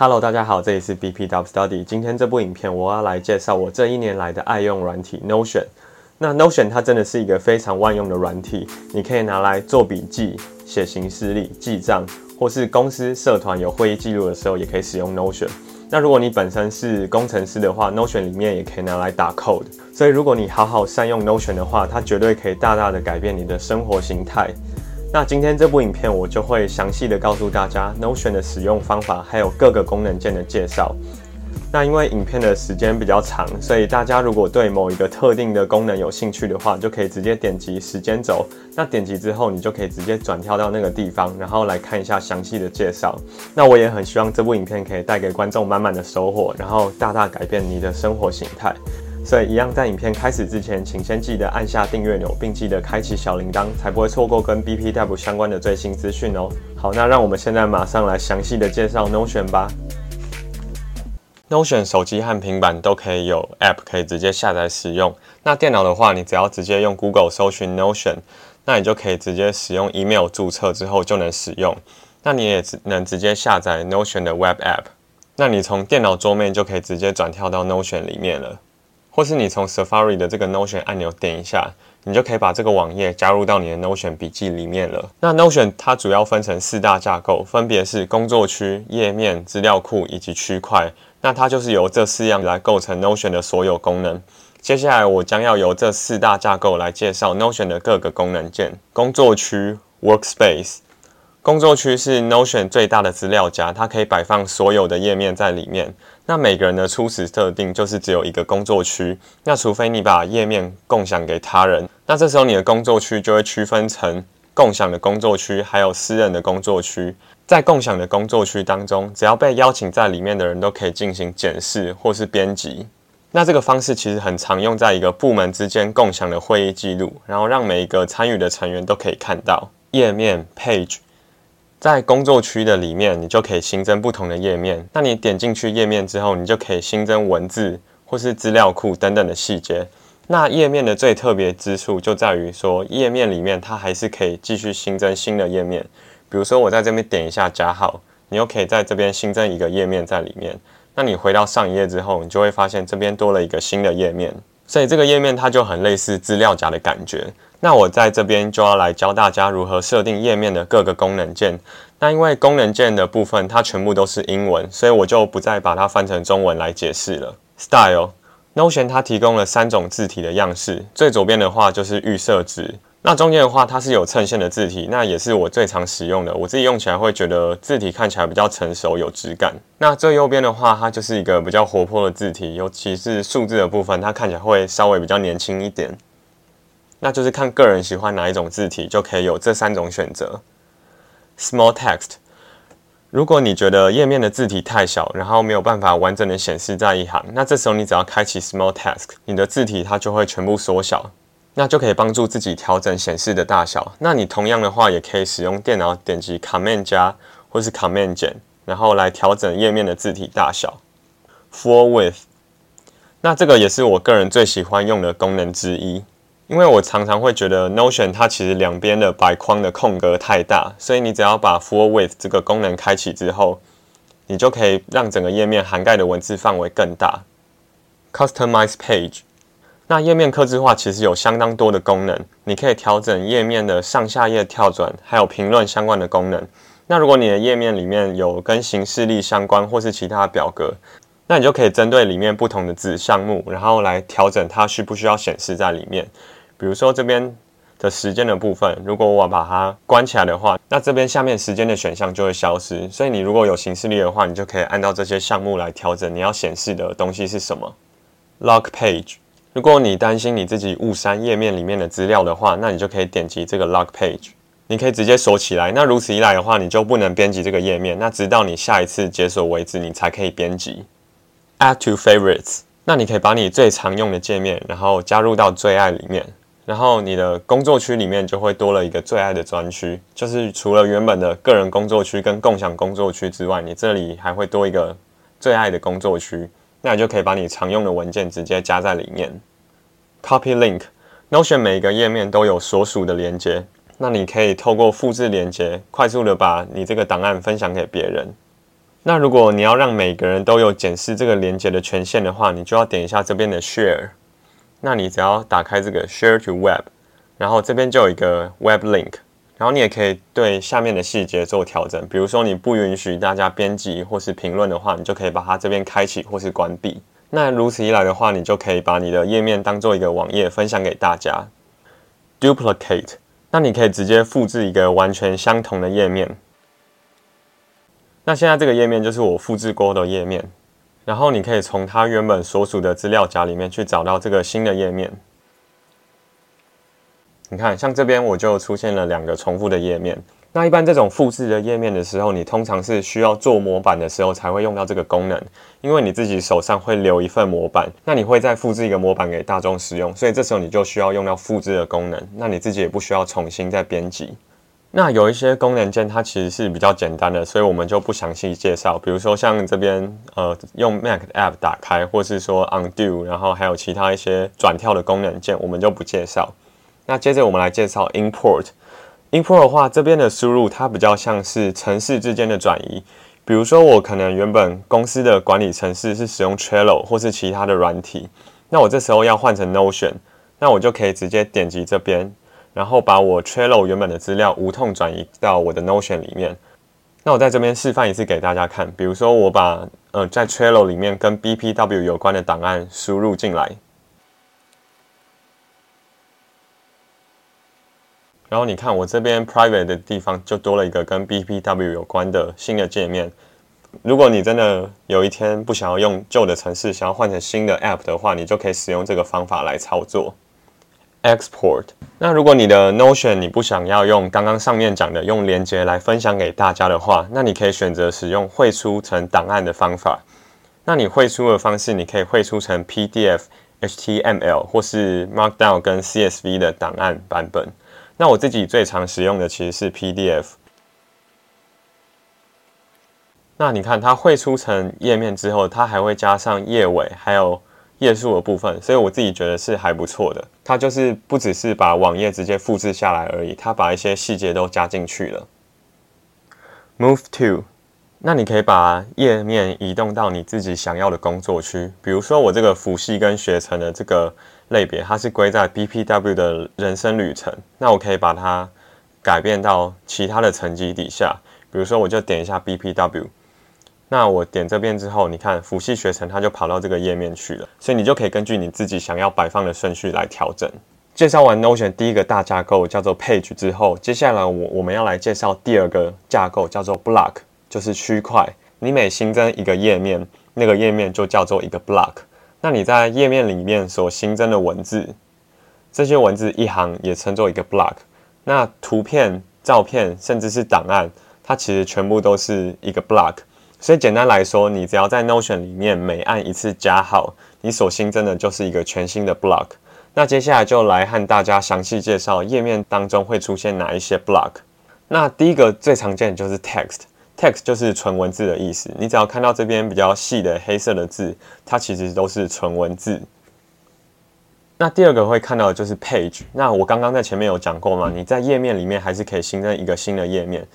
Hello，大家好，这里是 BPW Study。今天这部影片我要来介绍我这一年来的爱用软体 Notion。那 Notion 它真的是一个非常万用的软体，你可以拿来做笔记、写行事历、记账，或是公司社团有会议记录的时候，也可以使用 Notion。那如果你本身是工程师的话，Notion 里面也可以拿来打 code。所以如果你好好善用 Notion 的话，它绝对可以大大的改变你的生活形态。那今天这部影片我就会详细的告诉大家 Notion 的使用方法，还有各个功能键的介绍。那因为影片的时间比较长，所以大家如果对某一个特定的功能有兴趣的话，就可以直接点击时间轴。那点击之后，你就可以直接转跳到那个地方，然后来看一下详细的介绍。那我也很希望这部影片可以带给观众满满的收获，然后大大改变你的生活形态。所以，一样在影片开始之前，请先记得按下订阅钮，并记得开启小铃铛，才不会错过跟 BPW 相关的最新资讯哦。好，那让我们现在马上来详细的介绍 Notion 吧。Notion 手机和平板都可以有 App 可以直接下载使用。那电脑的话，你只要直接用 Google 搜寻 Notion，那你就可以直接使用 email 注册之后就能使用。那你也只能直接下载 Notion 的 Web App。那你从电脑桌面就可以直接转跳到 Notion 里面了，或是你从 Safari 的这个 Notion 按钮点一下，你就可以把这个网页加入到你的 Notion 笔记里面了。那 Notion 它主要分成四大架构，分别是工作区、页面、资料库以及区块。那它就是由这四样来构成 Notion 的所有功能。接下来我将要由这四大架构来介绍 Notion 的各个功能键。工作区 （Workspace），工作区是 Notion 最大的资料夹，它可以摆放所有的页面在里面。那每个人的初始设定就是只有一个工作区。那除非你把页面共享给他人，那这时候你的工作区就会区分成共享的工作区，还有私人的工作区。在共享的工作区当中，只要被邀请在里面的人都可以进行检视或是编辑。那这个方式其实很常用在一个部门之间共享的会议记录，然后让每一个参与的成员都可以看到页面 page。在工作区的里面，你就可以新增不同的页面。那你点进去页面之后，你就可以新增文字或是资料库等等的细节。那页面的最特别之处就在于说，页面里面它还是可以继续新增新的页面。比如说，我在这边点一下加号，你又可以在这边新增一个页面在里面。那你回到上一页之后，你就会发现这边多了一个新的页面。所以这个页面它就很类似资料夹的感觉。那我在这边就要来教大家如何设定页面的各个功能键。那因为功能键的部分它全部都是英文，所以我就不再把它翻成中文来解释了。Style Notion 它提供了三种字体的样式，最左边的话就是预设值。那中间的话，它是有衬线的字体，那也是我最常使用的。我自己用起来会觉得字体看起来比较成熟、有质感。那最右边的话，它就是一个比较活泼的字体，尤其是数字的部分，它看起来会稍微比较年轻一点。那就是看个人喜欢哪一种字体，就可以有这三种选择。Small text，如果你觉得页面的字体太小，然后没有办法完整的显示在一行，那这时候你只要开启 Small text，你的字体它就会全部缩小。那就可以帮助自己调整显示的大小。那你同样的话，也可以使用电脑点击 Command 加或是 Command 减，然后来调整页面的字体大小。Full Width，那这个也是我个人最喜欢用的功能之一，因为我常常会觉得 Notion 它其实两边的白框的空格太大，所以你只要把 Full Width 这个功能开启之后，你就可以让整个页面涵盖的文字范围更大。Customize Page。那页面刻字化其实有相当多的功能，你可以调整页面的上下页跳转，还有评论相关的功能。那如果你的页面里面有跟形式力相关或是其他表格，那你就可以针对里面不同的子项目，然后来调整它需不需要显示在里面。比如说这边的时间的部分，如果我把它关起来的话，那这边下面时间的选项就会消失。所以你如果有行事历的话，你就可以按照这些项目来调整你要显示的东西是什么。Lock Page。如果你担心你自己误删页面里面的资料的话，那你就可以点击这个 lock Page，你可以直接锁起来。那如此一来的话，你就不能编辑这个页面。那直到你下一次解锁为止，你才可以编辑。Add to Favorites，那你可以把你最常用的界面，然后加入到最爱里面。然后你的工作区里面就会多了一个最爱的专区，就是除了原本的个人工作区跟共享工作区之外，你这里还会多一个最爱的工作区。那你就可以把你常用的文件直接加在里面。Copy Link，Notion 每一个页面都有所属的连接，那你可以透过复制连接，快速的把你这个档案分享给别人。那如果你要让每个人都有检视这个连接的权限的话，你就要点一下这边的 Share。那你只要打开这个 Share to Web，然后这边就有一个 Web Link，然后你也可以对下面的细节做调整。比如说你不允许大家编辑或是评论的话，你就可以把它这边开启或是关闭。那如此一来的话，你就可以把你的页面当做一个网页分享给大家。Duplicate，那你可以直接复制一个完全相同的页面。那现在这个页面就是我复制过的页面，然后你可以从它原本所属的资料夹里面去找到这个新的页面。你看，像这边我就出现了两个重复的页面。那一般这种复制的页面的时候，你通常是需要做模板的时候才会用到这个功能，因为你自己手上会留一份模板，那你会再复制一个模板给大众使用，所以这时候你就需要用到复制的功能，那你自己也不需要重新再编辑。那有一些功能键它其实是比较简单的，所以我们就不详细介绍。比如说像这边呃用 Mac App 打开，或是说 Undo，然后还有其他一些转跳的功能键，我们就不介绍。那接着我们来介绍 Import。Import 的话，这边的输入它比较像是城市之间的转移。比如说，我可能原本公司的管理城市是使用 Trello 或是其他的软体，那我这时候要换成 Notion，那我就可以直接点击这边，然后把我 Trello 原本的资料无痛转移到我的 Notion 里面。那我在这边示范一次给大家看。比如说，我把呃在 Trello 里面跟 BPW 有关的档案输入进来。然后你看，我这边 private 的地方就多了一个跟 BPW 有关的新的界面。如果你真的有一天不想要用旧的程式，想要换成新的 app 的话，你就可以使用这个方法来操作。Export。那如果你的 Notion 你不想要用刚刚上面讲的用连接来分享给大家的话，那你可以选择使用汇出成档案的方法。那你汇出的方式，你可以汇出成 PDF、HTML 或是 Markdown 跟 CSV 的档案版本。那我自己最常使用的其实是 PDF。那你看它绘出成页面之后，它还会加上页尾还有页数的部分，所以我自己觉得是还不错的。它就是不只是把网页直接复制下来而已，它把一些细节都加进去了。Move to。那你可以把页面移动到你自己想要的工作区，比如说我这个辅系跟学程的这个类别，它是归在 BPW 的人生旅程，那我可以把它改变到其他的层级底下，比如说我就点一下 BPW，那我点这边之后，你看辅系学程它就跑到这个页面去了，所以你就可以根据你自己想要摆放的顺序来调整。介绍完 Notion 第一个大架构叫做 Page 之后，接下来我我们要来介绍第二个架构叫做 Block。就是区块，你每新增一个页面，那个页面就叫做一个 block。那你在页面里面所新增的文字，这些文字一行也称作一个 block。那图片、照片，甚至是档案，它其实全部都是一个 block。所以简单来说，你只要在 Notion 里面每按一次加号，你所新增的就是一个全新的 block。那接下来就来和大家详细介绍页面当中会出现哪一些 block。那第一个最常见的就是 text。Text 就是纯文字的意思，你只要看到这边比较细的黑色的字，它其实都是纯文字。那第二个会看到的就是 Page。那我刚刚在前面有讲过嘛，你在页面里面还是可以新增一个新的页面。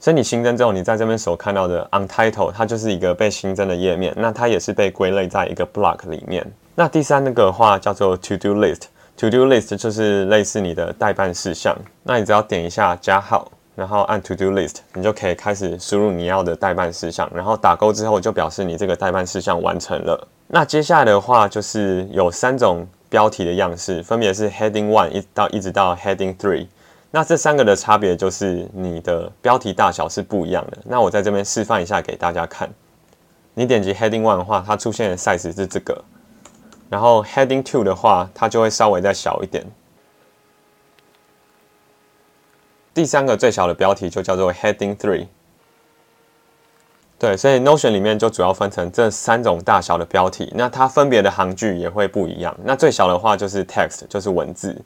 所以你新增之后，你在这边所看到的 Untitled，它就是一个被新增的页面，那它也是被归类在一个 Block 里面。那第三那个话叫做 To Do List，To Do List 就是类似你的代办事项，那你只要点一下加号。然后按 To Do List，你就可以开始输入你要的代办事项，然后打勾之后就表示你这个代办事项完成了。那接下来的话就是有三种标题的样式，分别是 Heading One 一到一直到 Heading Three。那这三个的差别就是你的标题大小是不一样的。那我在这边示范一下给大家看。你点击 Heading One 的话，它出现的 size 是这个，然后 Heading Two 的话，它就会稍微再小一点。第三个最小的标题就叫做 Heading Three。对，所以 Notion 里面就主要分成这三种大小的标题，那它分别的行距也会不一样。那最小的话就是 Text，就是文字。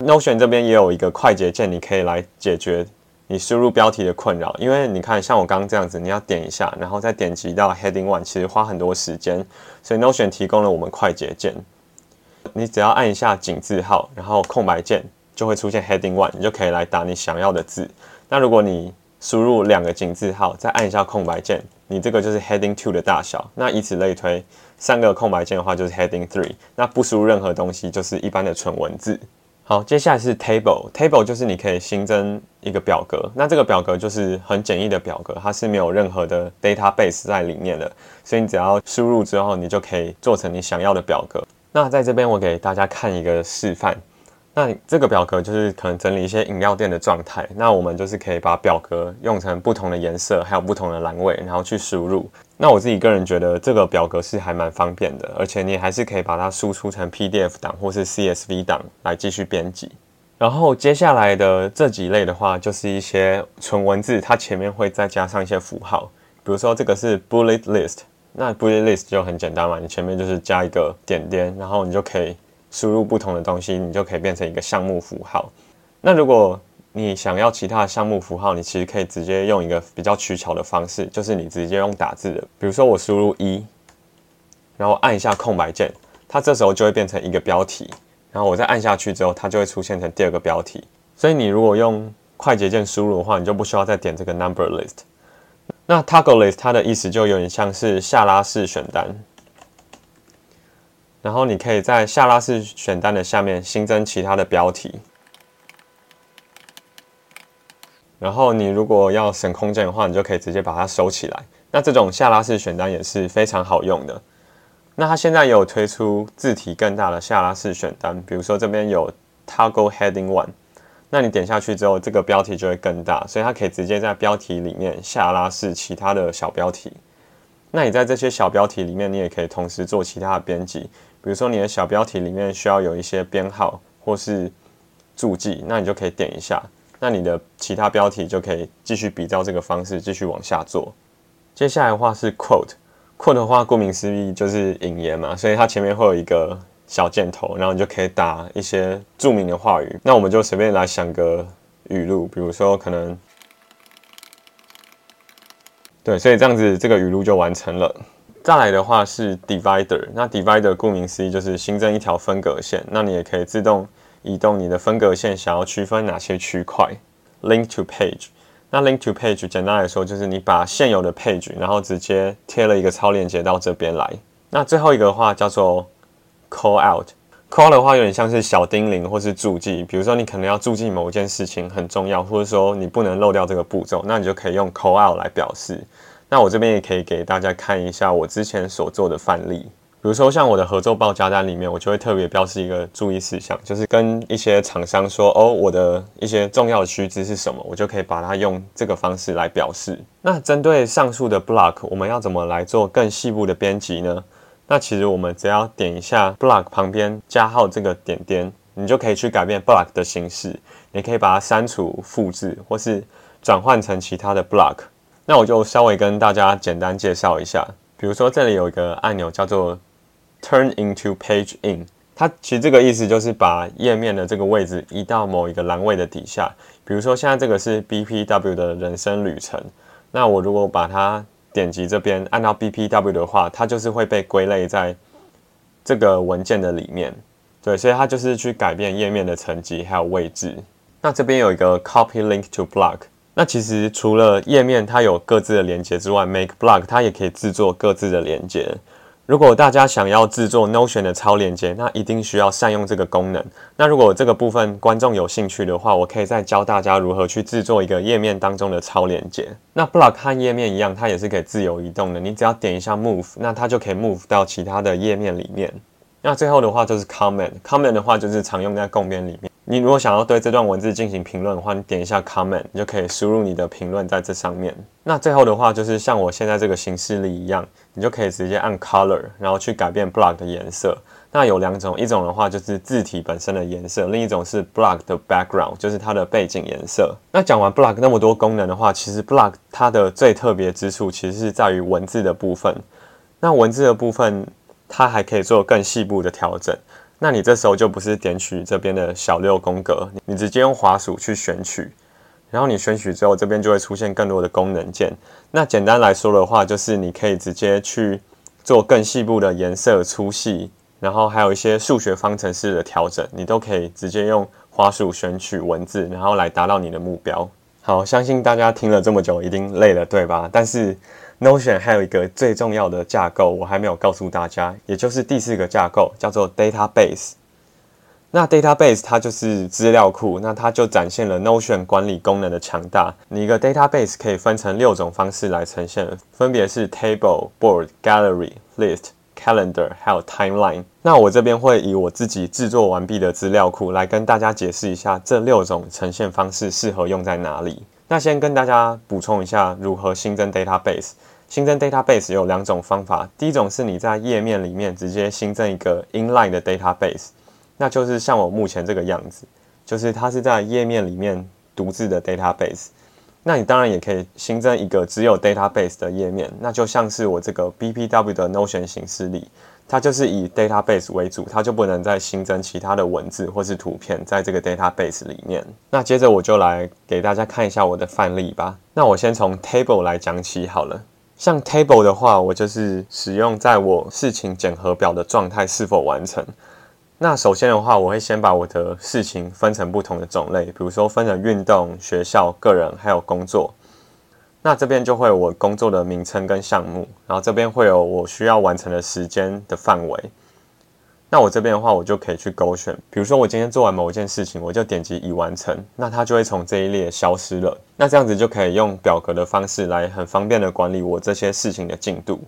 Notion 这边也有一个快捷键，你可以来解决你输入标题的困扰。因为你看，像我刚刚这样子，你要点一下，然后再点击到 Heading One，其实花很多时间。所以 Notion 提供了我们快捷键，你只要按一下井字号，然后空白键。就会出现 heading one，你就可以来打你想要的字。那如果你输入两个井字号，再按一下空白键，你这个就是 heading two 的大小。那以此类推，三个空白键的话就是 heading three。那不输入任何东西，就是一般的纯文字。好，接下来是 table，table 就是你可以新增一个表格。那这个表格就是很简易的表格，它是没有任何的 database 在里面的，所以你只要输入之后，你就可以做成你想要的表格。那在这边我给大家看一个示范。那这个表格就是可能整理一些饮料店的状态。那我们就是可以把表格用成不同的颜色，还有不同的栏位，然后去输入。那我自己个人觉得这个表格是还蛮方便的，而且你还是可以把它输出成 PDF 档或是 CSV 档来继续编辑。然后接下来的这几类的话，就是一些纯文字，它前面会再加上一些符号。比如说这个是 bullet list，那 bullet list 就很简单嘛，你前面就是加一个点点，然后你就可以。输入不同的东西，你就可以变成一个项目符号。那如果你想要其他的项目符号，你其实可以直接用一个比较取巧的方式，就是你直接用打字的。比如说我输入一，然后按一下空白键，它这时候就会变成一个标题。然后我再按下去之后，它就会出现成第二个标题。所以你如果用快捷键输入的话，你就不需要再点这个 number list。那 toggle list 它的意思就有点像是下拉式选单。然后你可以在下拉式选单的下面新增其他的标题。然后你如果要省空间的话，你就可以直接把它收起来。那这种下拉式选单也是非常好用的。那它现在有推出字体更大的下拉式选单，比如说这边有 Toggle Heading One，那你点下去之后，这个标题就会更大，所以它可以直接在标题里面下拉式其他的小标题。那你在这些小标题里面，你也可以同时做其他的编辑。比如说你的小标题里面需要有一些编号或是注记，那你就可以点一下，那你的其他标题就可以继续比照这个方式继续往下做。接下来的话是 quote，quote 的话顾名思义就是引言嘛，所以它前面会有一个小箭头，然后你就可以打一些著名的话语。那我们就随便来想个语录，比如说可能，对，所以这样子这个语录就完成了。再来的话是 divider，那 divider 顾名思义就是新增一条分隔线，那你也可以自动移动你的分隔线，想要区分哪些区块。link to page，那 link to page 简单来说就是你把现有的 page，然后直接贴了一个超链接到这边来。那最后一个的话叫做 call out，call 的话有点像是小叮咛或是注记，比如说你可能要注记某一件事情很重要，或者说你不能漏掉这个步骤，那你就可以用 call out 来表示。那我这边也可以给大家看一下我之前所做的范例，比如说像我的合作报价单里面，我就会特别标示一个注意事项，就是跟一些厂商说，哦，我的一些重要的须知是什么，我就可以把它用这个方式来表示。那针对上述的 block，我们要怎么来做更细部的编辑呢？那其实我们只要点一下 block 旁边加号这个点点，你就可以去改变 block 的形式，你可以把它删除、复制，或是转换成其他的 block。那我就稍微跟大家简单介绍一下，比如说这里有一个按钮叫做 Turn into Page In，它其实这个意思就是把页面的这个位置移到某一个栏位的底下。比如说现在这个是 BPW 的人生旅程，那我如果把它点击这边按到 BPW 的话，它就是会被归类在这个文件的里面。对，所以它就是去改变页面的层级还有位置。那这边有一个 Copy Link to Block。那其实除了页面它有各自的连接之外，Make Block 它也可以制作各自的连接。如果大家想要制作 Notion 的超连接，那一定需要善用这个功能。那如果这个部分观众有兴趣的话，我可以再教大家如何去制作一个页面当中的超连接。那 Block 和页面一样，它也是可以自由移动的。你只要点一下 Move，那它就可以 Move 到其他的页面里面。那最后的话就是 Comment，Comment 的话就是常用在共编里面。你如果想要对这段文字进行评论的话，你点一下 comment，你就可以输入你的评论在这上面。那最后的话就是像我现在这个形式里一样，你就可以直接按 color，然后去改变 block 的颜色。那有两种，一种的话就是字体本身的颜色，另一种是 block 的 background，就是它的背景颜色。那讲完 block 那么多功能的话，其实 block 它的最特别之处其实是在于文字的部分。那文字的部分，它还可以做更细部的调整。那你这时候就不是点取这边的小六宫格，你直接用滑鼠去选取，然后你选取之后，这边就会出现更多的功能键。那简单来说的话，就是你可以直接去做更细部的颜色粗细，然后还有一些数学方程式的调整，你都可以直接用滑鼠选取文字，然后来达到你的目标。好，相信大家听了这么久，一定累了，对吧？但是 Notion 还有一个最重要的架构，我还没有告诉大家，也就是第四个架构，叫做 Database。那 Database 它就是资料库，那它就展现了 Notion 管理功能的强大。你一个 Database 可以分成六种方式来呈现，分别是 Table、Board、Gallery、List、Calendar，还有 Timeline。那我这边会以我自己制作完毕的资料库来跟大家解释一下这六种呈现方式适合用在哪里。那先跟大家补充一下如何新增 Database。新增 Database 有两种方法，第一种是你在页面里面直接新增一个 Inline 的 Database。那就是像我目前这个样子，就是它是在页面里面独自的 database。那你当然也可以新增一个只有 database 的页面，那就像是我这个 BPW 的 Notion 形式里，它就是以 database 为主，它就不能再新增其他的文字或是图片在这个 database 里面。那接着我就来给大家看一下我的范例吧。那我先从 table 来讲起好了。像 table 的话，我就是使用在我事情检核表的状态是否完成。那首先的话，我会先把我的事情分成不同的种类，比如说分成运动、学校、个人还有工作。那这边就会有我工作的名称跟项目，然后这边会有我需要完成的时间的范围。那我这边的话，我就可以去勾选，比如说我今天做完某一件事情，我就点击已完成，那它就会从这一列消失了。那这样子就可以用表格的方式来很方便的管理我这些事情的进度。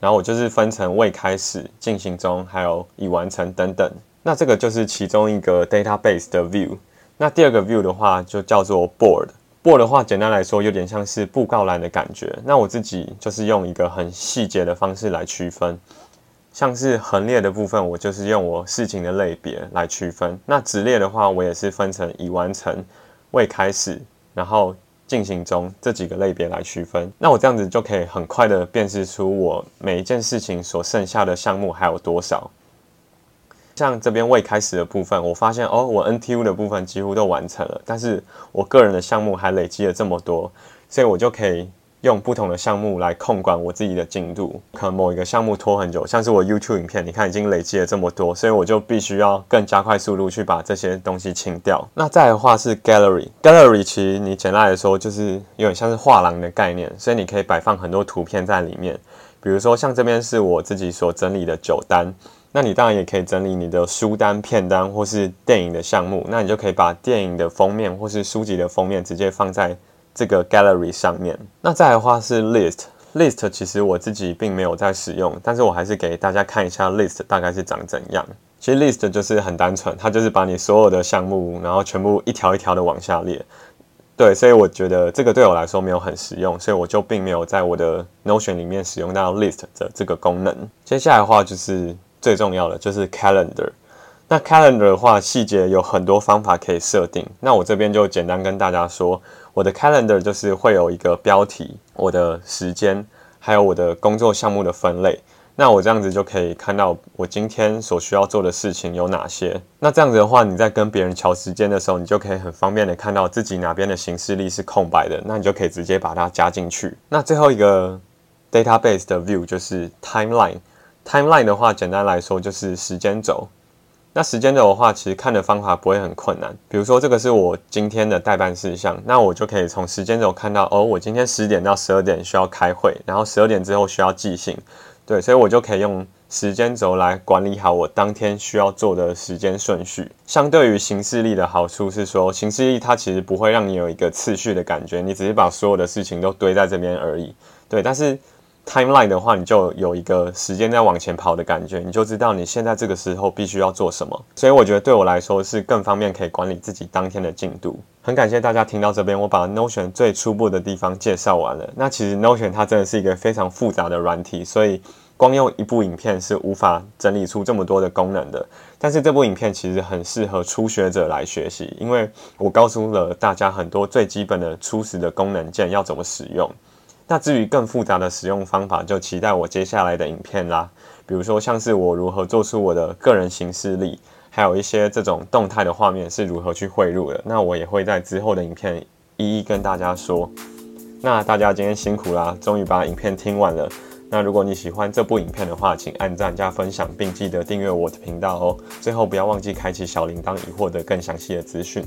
然后我就是分成未开始、进行中，还有已完成等等。那这个就是其中一个 database 的 view。那第二个 view 的话就叫做 board。board 的话，简单来说有点像是布告栏的感觉。那我自己就是用一个很细节的方式来区分，像是横列的部分，我就是用我事情的类别来区分。那直列的话，我也是分成已完成、未开始，然后。进行中这几个类别来区分，那我这样子就可以很快的辨识出我每一件事情所剩下的项目还有多少。像这边未开始的部分，我发现哦，我 NTU 的部分几乎都完成了，但是我个人的项目还累积了这么多，所以我就可以。用不同的项目来控管我自己的进度，可能某一个项目拖很久，像是我 YouTube 影片，你看已经累积了这么多，所以我就必须要更加快速度去把这些东西清掉。那再的话是 Gallery，Gallery 其实你简单来说就是有点像是画廊的概念，所以你可以摆放很多图片在里面。比如说像这边是我自己所整理的酒单，那你当然也可以整理你的书单、片单或是电影的项目，那你就可以把电影的封面或是书籍的封面直接放在。这个 gallery 上面，那再的话是 list，list 其实我自己并没有在使用，但是我还是给大家看一下 list 大概是长怎样。其实 list 就是很单纯，它就是把你所有的项目，然后全部一条一条的往下列。对，所以我觉得这个对我来说没有很实用，所以我就并没有在我的 Notion 里面使用到 list 的这个功能。接下来的话就是最重要的，就是 calendar。那 calendar 的话，细节有很多方法可以设定。那我这边就简单跟大家说，我的 calendar 就是会有一个标题、我的时间，还有我的工作项目的分类。那我这样子就可以看到我今天所需要做的事情有哪些。那这样子的话，你在跟别人调时间的时候，你就可以很方便的看到自己哪边的行事历是空白的，那你就可以直接把它加进去。那最后一个 database 的 view 就是 timeline。timeline 的话，简单来说就是时间轴。那时间轴的话，其实看的方法不会很困难。比如说，这个是我今天的代办事项，那我就可以从时间轴看到，哦，我今天十点到十二点需要开会，然后十二点之后需要寄信，对，所以我就可以用时间轴来管理好我当天需要做的时间顺序。相对于行事历的好处是说，行事历它其实不会让你有一个次序的感觉，你只是把所有的事情都堆在这边而已，对，但是。Timeline 的话，你就有一个时间在往前跑的感觉，你就知道你现在这个时候必须要做什么。所以我觉得对我来说是更方便可以管理自己当天的进度。很感谢大家听到这边，我把 Notion 最初步的地方介绍完了。那其实 Notion 它真的是一个非常复杂的软体，所以光用一部影片是无法整理出这么多的功能的。但是这部影片其实很适合初学者来学习，因为我告诉了大家很多最基本的初始的功能键要怎么使用。那至于更复杂的使用方法，就期待我接下来的影片啦。比如说，像是我如何做出我的个人形式力，还有一些这种动态的画面是如何去汇入的，那我也会在之后的影片一一跟大家说。那大家今天辛苦啦，终于把影片听完了。那如果你喜欢这部影片的话，请按赞加分享，并记得订阅我的频道哦。最后不要忘记开启小铃铛，以获得更详细的资讯。